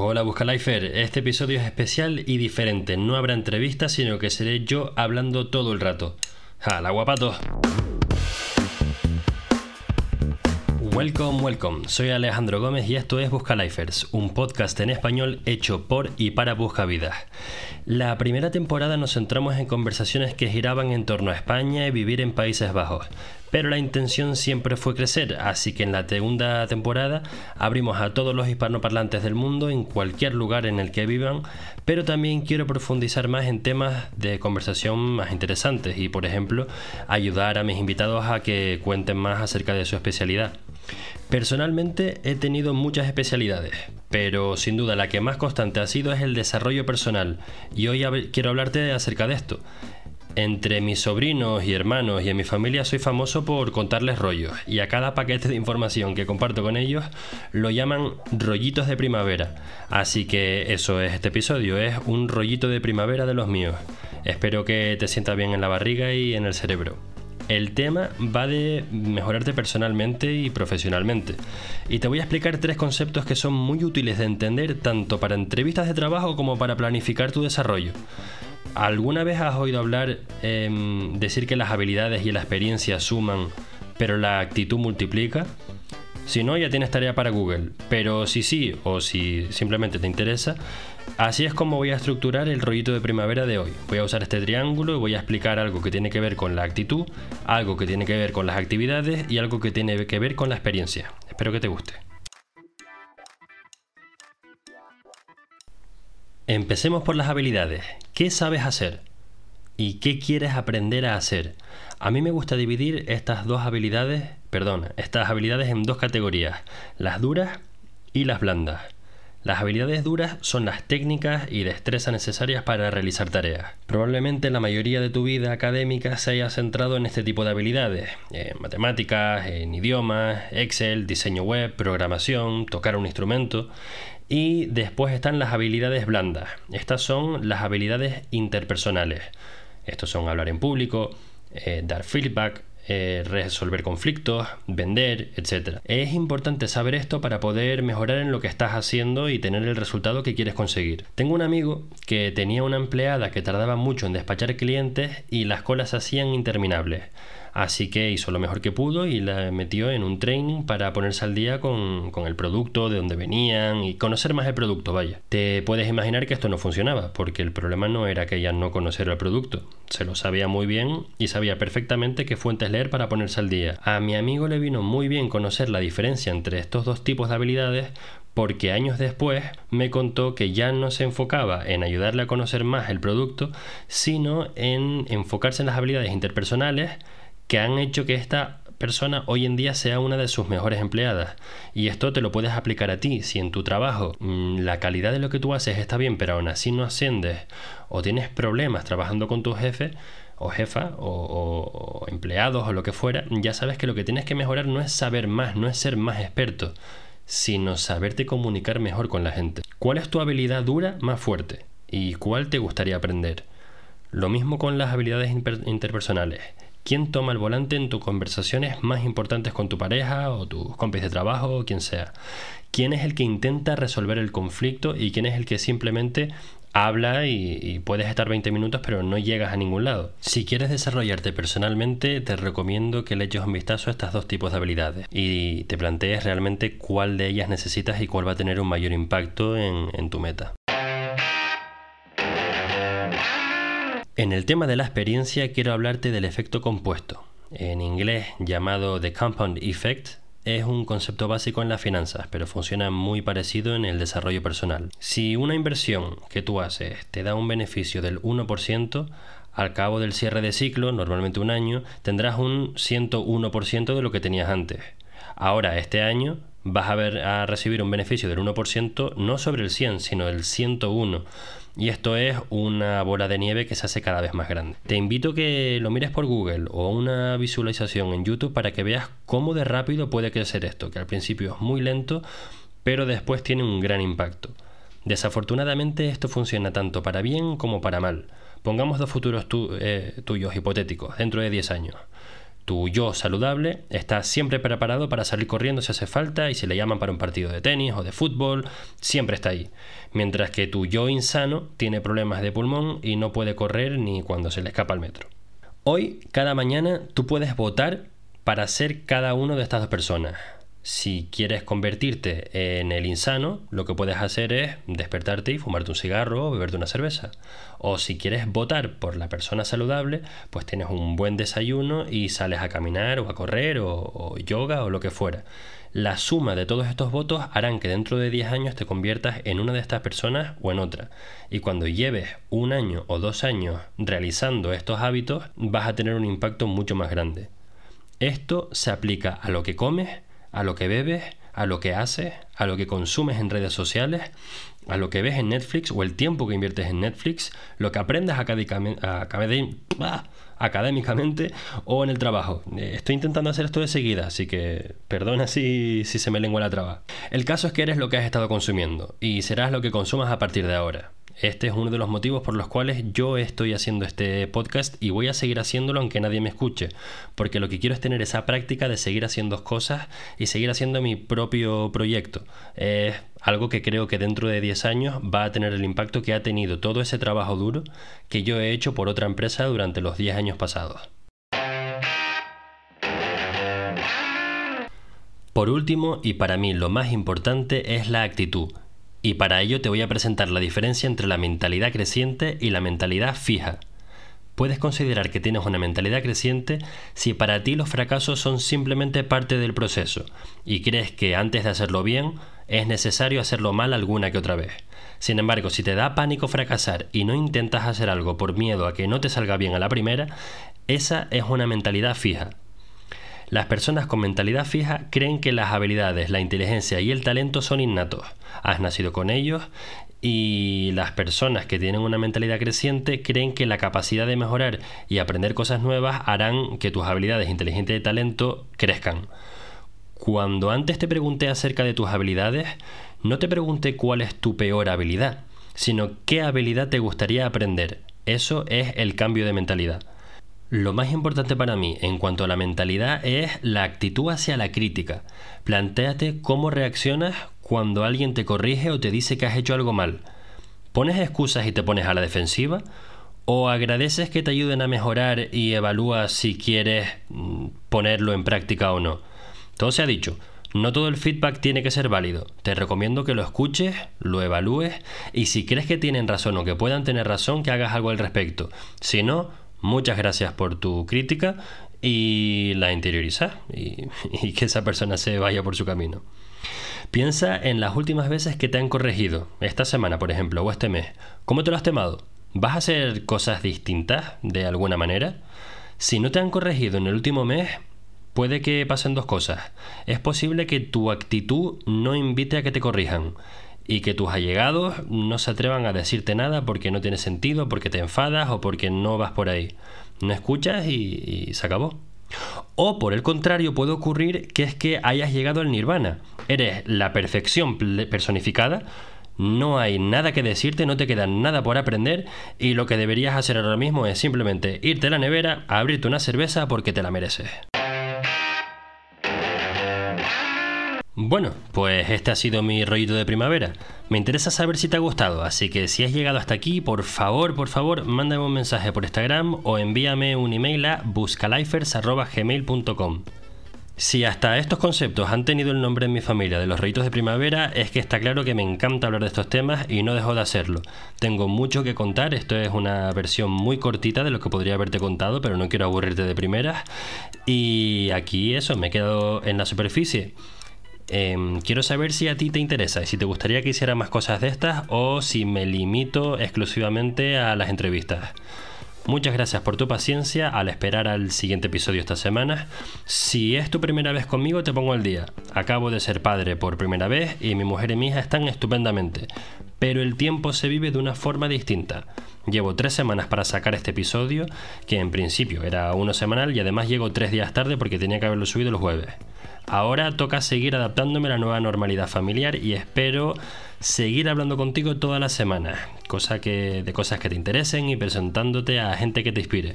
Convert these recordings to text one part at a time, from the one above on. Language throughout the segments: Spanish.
Hola Buscalifer, este episodio es especial y diferente. No habrá entrevistas, sino que seré yo hablando todo el rato. ¡Hala, guapato! Welcome, welcome. Soy Alejandro Gómez y esto es Buscalifers, un podcast en español hecho por y para Buscavidas. La primera temporada nos centramos en conversaciones que giraban en torno a España y vivir en Países Bajos, pero la intención siempre fue crecer, así que en la segunda temporada abrimos a todos los hispanoparlantes del mundo en cualquier lugar en el que vivan, pero también quiero profundizar más en temas de conversación más interesantes y, por ejemplo, ayudar a mis invitados a que cuenten más acerca de su especialidad. Personalmente he tenido muchas especialidades, pero sin duda la que más constante ha sido es el desarrollo personal y hoy quiero hablarte acerca de esto. Entre mis sobrinos y hermanos y en mi familia soy famoso por contarles rollos y a cada paquete de información que comparto con ellos lo llaman rollitos de primavera. Así que eso es este episodio, es un rollito de primavera de los míos. Espero que te sienta bien en la barriga y en el cerebro. El tema va de mejorarte personalmente y profesionalmente. Y te voy a explicar tres conceptos que son muy útiles de entender tanto para entrevistas de trabajo como para planificar tu desarrollo. ¿Alguna vez has oído hablar, em, decir que las habilidades y la experiencia suman, pero la actitud multiplica? Si no, ya tienes tarea para Google. Pero si sí, o si simplemente te interesa, Así es como voy a estructurar el rollito de primavera de hoy. Voy a usar este triángulo y voy a explicar algo que tiene que ver con la actitud, algo que tiene que ver con las actividades y algo que tiene que ver con la experiencia. Espero que te guste. Empecemos por las habilidades. ¿Qué sabes hacer? ¿Y qué quieres aprender a hacer? A mí me gusta dividir estas dos habilidades, perdón, estas habilidades en dos categorías, las duras y las blandas. Las habilidades duras son las técnicas y destrezas necesarias para realizar tareas. Probablemente la mayoría de tu vida académica se haya centrado en este tipo de habilidades, en matemáticas, en idiomas, Excel, diseño web, programación, tocar un instrumento. Y después están las habilidades blandas. Estas son las habilidades interpersonales. Estos son hablar en público, eh, dar feedback, eh, resolver conflictos, vender, etc. Es importante saber esto para poder mejorar en lo que estás haciendo y tener el resultado que quieres conseguir. Tengo un amigo que tenía una empleada que tardaba mucho en despachar clientes y las colas se hacían interminables. Así que hizo lo mejor que pudo y la metió en un training para ponerse al día con, el producto, de dónde venían y conocer más el producto, vaya. Te puedes imaginar que esto no funcionaba, porque el problema no era que ella no conociera el producto. Se lo sabía muy bien y sabía perfectamente qué fuentes leer para ponerse al día. A mi amigo le vino muy bien conocer la diferencia entre estos dos tipos de habilidades porque años después me contó que ya no se enfocaba en ayudarle a conocer más el producto, sino en enfocarse en las habilidades interpersonales que han hecho que esta persona hoy en día sea una de sus mejores empleadas. Y esto te lo puedes aplicar a ti. Si en tu trabajo mm, la calidad de lo que tú haces está bien, pero aún así no asciendes o tienes problemas trabajando con tu jefe o jefa o, o empleados o lo que fuera, ya sabes que lo que tienes que mejorar no es saber más, no es ser más experto, sino saberte comunicar mejor con la gente. ¿Cuál es tu habilidad dura más fuerte? ¿Y cuál te gustaría aprender? Lo mismo con las habilidades interpersonales quién toma el volante en tus conversaciones más importantes con tu pareja o tus compis de trabajo o quien sea. ¿Quién es el que intenta resolver el conflicto y quién es el que simplemente habla y, puedes estar 20 minutos pero no llegas a ningún lado. Si quieres desarrollarte personalmente, te recomiendo que le eches un vistazo a estos dos tipos de habilidades y te plantees realmente cuál de ellas necesitas y cuál va a tener un mayor impacto en tu meta. En el tema de la experiencia quiero hablarte del efecto compuesto. En inglés llamado The Compound Effect, es un concepto básico en las finanzas, pero funciona muy parecido en el desarrollo personal. Si una inversión que tú haces te da un beneficio del 1%, al cabo del cierre de ciclo, normalmente un año, tendrás un 101% de lo que tenías antes. Ahora, este año, vas a, ver, a recibir un beneficio del 1% no sobre el 100, sino del 101 y esto es una bola de nieve que se hace cada vez más grande. Te invito a que lo mires por Google o una visualización en YouTube para que veas cómo de rápido puede crecer esto, que al principio es muy lento, pero después tiene un gran impacto. Desafortunadamente esto funciona tanto para bien como para mal. Pongamos dos futuros eh, tuyos hipotéticos dentro de 10 años. Tu yo saludable está siempre preparado para salir corriendo si hace falta y si le llaman para un partido de tenis o de fútbol, siempre está ahí. Mientras que tu yo insano tiene problemas de pulmón y no puede correr ni cuando se le escapa el metro. Hoy, cada mañana, tú puedes votar para ser cada uno de estas dos personas. Si quieres convertirte en el insano, lo que puedes hacer es despertarte y fumarte un cigarro o beberte una cerveza. O si quieres votar por la persona saludable, pues tienes un buen desayuno y sales a caminar o a correr o, yoga o lo que fuera. La suma de todos estos votos harán que dentro de 10 años te conviertas en una de estas personas o en otra. Y cuando lleves un año o dos años realizando estos hábitos, vas a tener un impacto mucho más grande. Esto se aplica a lo que comes, a lo que bebes, a lo que haces, a lo que consumes en redes sociales, a lo que ves en Netflix o el tiempo que inviertes en Netflix, lo que aprendes académicamente o en el trabajo. Eh, estoy intentando hacer esto de seguida, así que perdona si, si se me lengua la traba. El caso es que eres lo que has estado consumiendo y serás lo que consumas a partir de ahora. Este es uno de los motivos por los cuales yo estoy haciendo este podcast y voy a seguir haciéndolo aunque nadie me escuche, porque lo que quiero es tener esa práctica de seguir haciendo cosas y seguir haciendo mi propio proyecto. Es algo que creo que dentro de 10 años va a tener el impacto que ha tenido todo ese trabajo duro que yo he hecho por otra empresa durante los 10 años pasados. Por último, y para mí lo más importante, es la actitud y para ello te voy a presentar la diferencia entre la mentalidad creciente y la mentalidad fija. Puedes considerar que tienes una mentalidad creciente si para ti los fracasos son simplemente parte del proceso y crees que antes de hacerlo bien es necesario hacerlo mal alguna que otra vez. Sin embargo, si te da pánico fracasar y no intentas hacer algo por miedo a que no te salga bien a la primera, esa es una mentalidad fija. Las personas con mentalidad fija creen que las habilidades, la inteligencia y el talento son innatos. Has nacido con ellos y las personas que tienen una mentalidad creciente creen que la capacidad de mejorar y aprender cosas nuevas harán que tus habilidades, inteligencia y talento crezcan. Cuando antes te pregunté acerca de tus habilidades, no te pregunté cuál es tu peor habilidad, sino qué habilidad te gustaría aprender. Eso es el cambio de mentalidad. Lo más importante para mí en cuanto a la mentalidad es la actitud hacia la crítica. Plantéate cómo reaccionas cuando alguien te corrige o te dice que has hecho algo mal. ¿Pones excusas y te pones a la defensiva? ¿O agradeces que te ayuden a mejorar y evalúas si quieres mm, ponerlo en práctica o no? Todo se ha dicho. No todo el feedback tiene que ser válido. Te recomiendo que lo escuches, lo evalúes y si crees que tienen razón o que puedan tener razón, que hagas algo al respecto. Si no, muchas gracias por tu crítica y la interioriza y, y, que esa persona se vaya por su camino. Piensa en las últimas veces que te han corregido, esta semana por ejemplo, o este mes. ¿Cómo te lo has temado? ¿Vas a hacer cosas distintas de alguna manera? Si no te han corregido en el último mes, puede que pasen dos cosas. Es posible que tu actitud no invite a que te corrijan y que tus allegados no se atrevan a decirte nada porque no tiene sentido, porque te enfadas o porque no vas por ahí. No escuchas y, se acabó. O por el contrario puede ocurrir que es que hayas llegado al nirvana. Eres la perfección personificada, no hay nada que decirte, no te queda nada por aprender y lo que deberías hacer ahora mismo es simplemente irte a la nevera, abrirte una cerveza porque te la mereces. Bueno, pues este ha sido mi rollito de primavera. Me interesa saber si te ha gustado, así que si has llegado hasta aquí, por favor, por favor, mándame un mensaje por Instagram o envíame un email a buscalifers.gmail.com. Si hasta estos conceptos han tenido el nombre en mi familia de los rollitos de primavera, es que está claro que me encanta hablar de estos temas y no dejo de hacerlo. Tengo mucho que contar, esto es una versión muy cortita de lo que podría haberte contado, pero no quiero aburrirte de primeras. Y aquí eso, me he quedado en la superficie. Em, quiero saber si a ti te interesa y si te gustaría que hiciera más cosas de estas o si me limito exclusivamente a las entrevistas. Muchas gracias por tu paciencia al esperar al siguiente episodio esta semana. Si es tu primera vez conmigo, te pongo al día. Acabo de ser padre por primera vez y mi mujer y mi hija están estupendamente. Pero el tiempo se vive de una forma distinta. Llevo tres semanas para sacar este episodio, que en principio era uno semanal y además llego tres días tarde porque tenía que haberlo subido el jueves. Ahora toca seguir adaptándome a la nueva normalidad familiar y espero seguir hablando contigo semanas, cosa que, de cosas que te interesen y presentándote a gente que te inspire.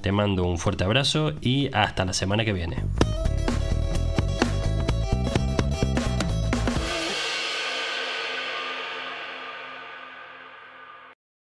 Te mando un fuerte abrazo y hasta la semana que viene.